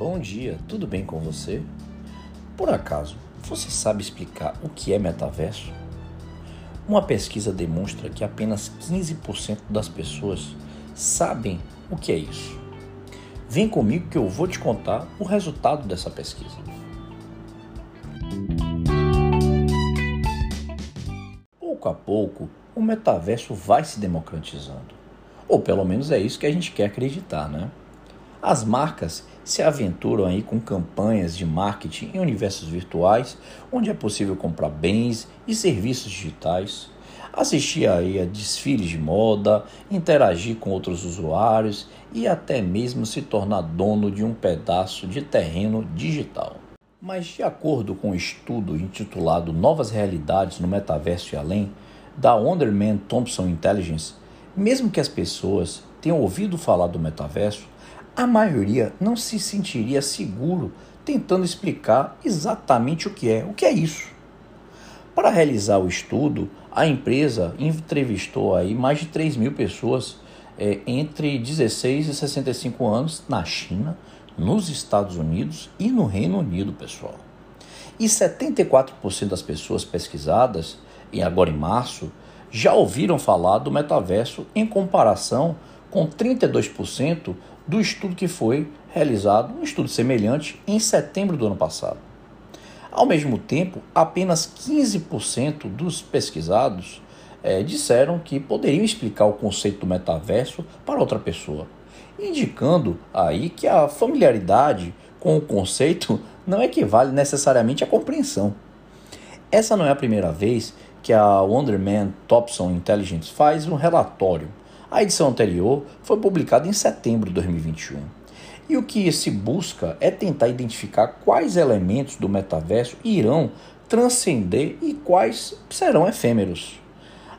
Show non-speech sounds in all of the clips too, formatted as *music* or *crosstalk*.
Bom dia, tudo bem com você? Por acaso, você sabe explicar o que é metaverso? Uma pesquisa demonstra que apenas 15% das pessoas sabem o que é isso. Vem comigo que eu vou te contar o resultado dessa pesquisa. Pouco a pouco, o metaverso vai se democratizando. Ou pelo menos é isso que a gente quer acreditar, né? As marcas se aventuram aí com campanhas de marketing em universos virtuais, onde é possível comprar bens e serviços digitais, assistir aí a desfiles de moda, interagir com outros usuários e até mesmo se tornar dono de um pedaço de terreno digital. Mas de acordo com o um estudo intitulado Novas Realidades no Metaverso e Além, da Wonderman Thompson Intelligence, mesmo que as pessoas tenham ouvido falar do metaverso, a maioria não se sentiria seguro tentando explicar exatamente o que é, o que é isso. Para realizar o estudo, a empresa entrevistou aí mais de 3 mil pessoas é, entre 16 e 65 anos na China, nos Estados Unidos e no Reino Unido, pessoal. E 74% das pessoas pesquisadas, e agora em março, já ouviram falar do metaverso em comparação com 32% do estudo que foi realizado, um estudo semelhante, em setembro do ano passado. Ao mesmo tempo, apenas 15% dos pesquisados é, disseram que poderiam explicar o conceito do metaverso para outra pessoa, indicando aí que a familiaridade com o conceito *laughs* não equivale necessariamente à compreensão. Essa não é a primeira vez que a Wonderman Thompson Intelligence faz um relatório a edição anterior foi publicada em setembro de 2021. E o que se busca é tentar identificar quais elementos do metaverso irão transcender e quais serão efêmeros,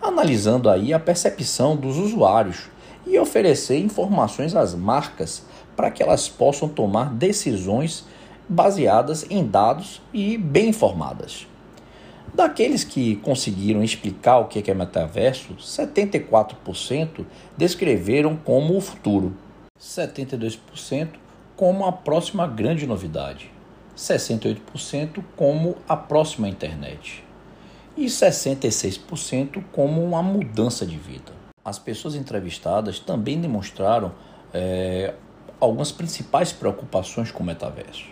analisando aí a percepção dos usuários e oferecer informações às marcas para que elas possam tomar decisões baseadas em dados e bem informadas. Daqueles que conseguiram explicar o que é metaverso, 74% descreveram como o futuro, 72% como a próxima grande novidade, 68% como a próxima internet e 66% como uma mudança de vida. As pessoas entrevistadas também demonstraram é, algumas principais preocupações com o metaverso,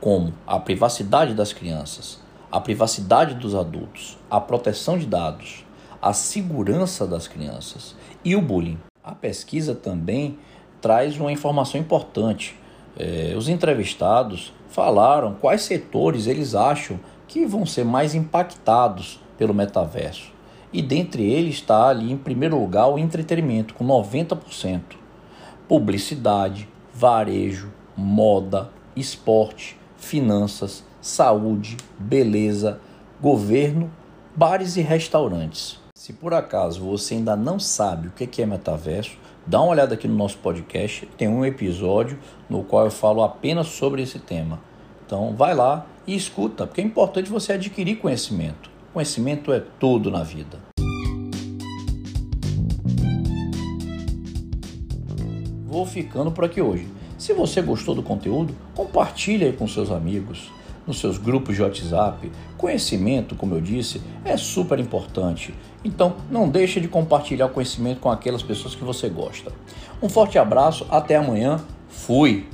como a privacidade das crianças, a privacidade dos adultos, a proteção de dados, a segurança das crianças e o bullying. A pesquisa também traz uma informação importante. É, os entrevistados falaram quais setores eles acham que vão ser mais impactados pelo metaverso. E dentre eles está ali em primeiro lugar o entretenimento, com 90%. Publicidade, varejo, moda, esporte, finanças, saúde, beleza, governo, bares e restaurantes. Se por acaso você ainda não sabe o que é metaverso, dá uma olhada aqui no nosso podcast, tem um episódio no qual eu falo apenas sobre esse tema. Então vai lá e escuta, porque é importante você adquirir conhecimento. Conhecimento é tudo na vida. Vou ficando por aqui hoje. Se você gostou do conteúdo, compartilhe aí com seus amigos nos seus grupos de WhatsApp. Conhecimento, como eu disse, é super importante. Então, não deixe de compartilhar o conhecimento com aquelas pessoas que você gosta. Um forte abraço, até amanhã. Fui!